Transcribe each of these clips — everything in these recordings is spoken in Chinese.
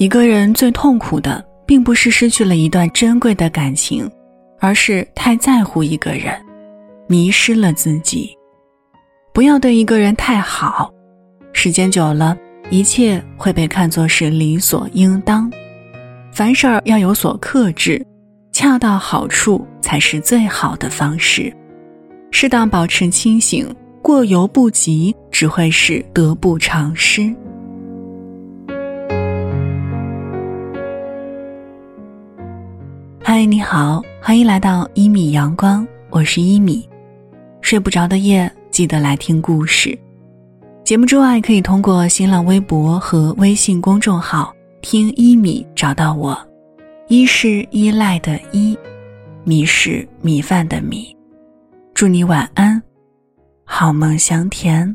一个人最痛苦的，并不是失去了一段珍贵的感情，而是太在乎一个人，迷失了自己。不要对一个人太好，时间久了，一切会被看作是理所应当。凡事要有所克制，恰到好处才是最好的方式。适当保持清醒，过犹不及，只会是得不偿失。嗨，你好，欢迎来到一米阳光，我是一米。睡不着的夜，记得来听故事。节目之外，可以通过新浪微博和微信公众号听一米找到我。一是依赖的依，米是米饭的米。祝你晚安，好梦香甜。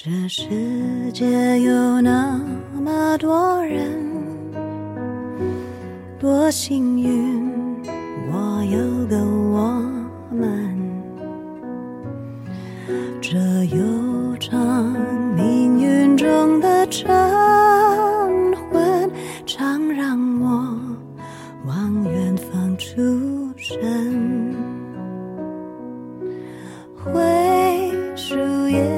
这世界有那么多人，多幸运，我有个我们。这悠长命运中的晨昏，常让我往远方出神。灰树叶。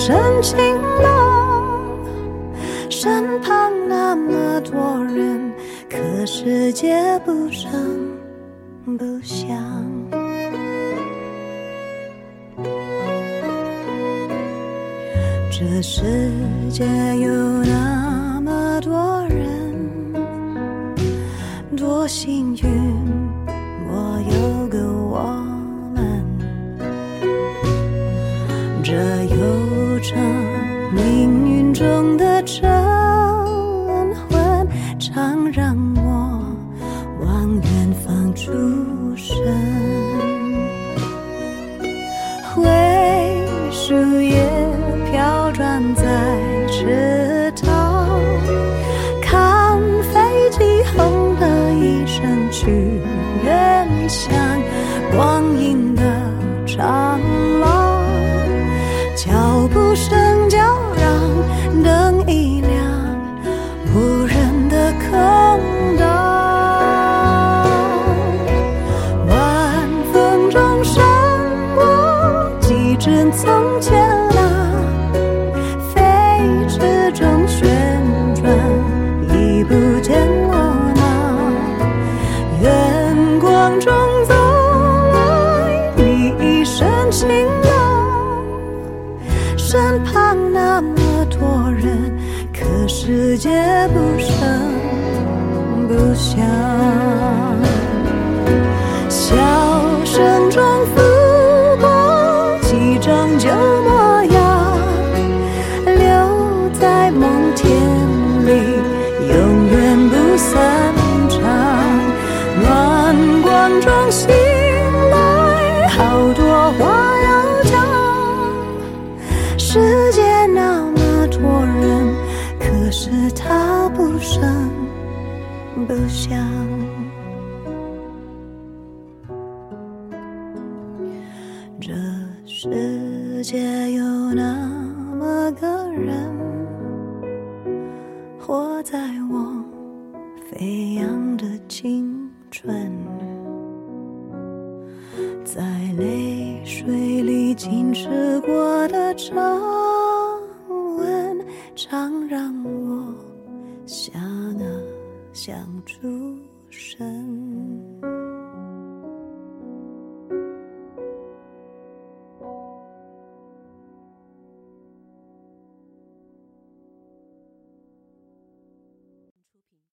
你一身晴朗，身旁那么多人，可世界不声不响。这世界有那么多人，多幸运，中的晨昏，常让我往远方出神。灰树叶飘转在池塘，看飞机轰的一声去远乡，光阴的长廊，脚。步声从前啊，飞驰中旋转，已不见我那远光中走来，你一身晴。身旁那么多人，可世界不声不响，声不想，这世界有那么个人，活在我飞扬的青春，在泪水里浸湿过的长吻，常让我。想出神。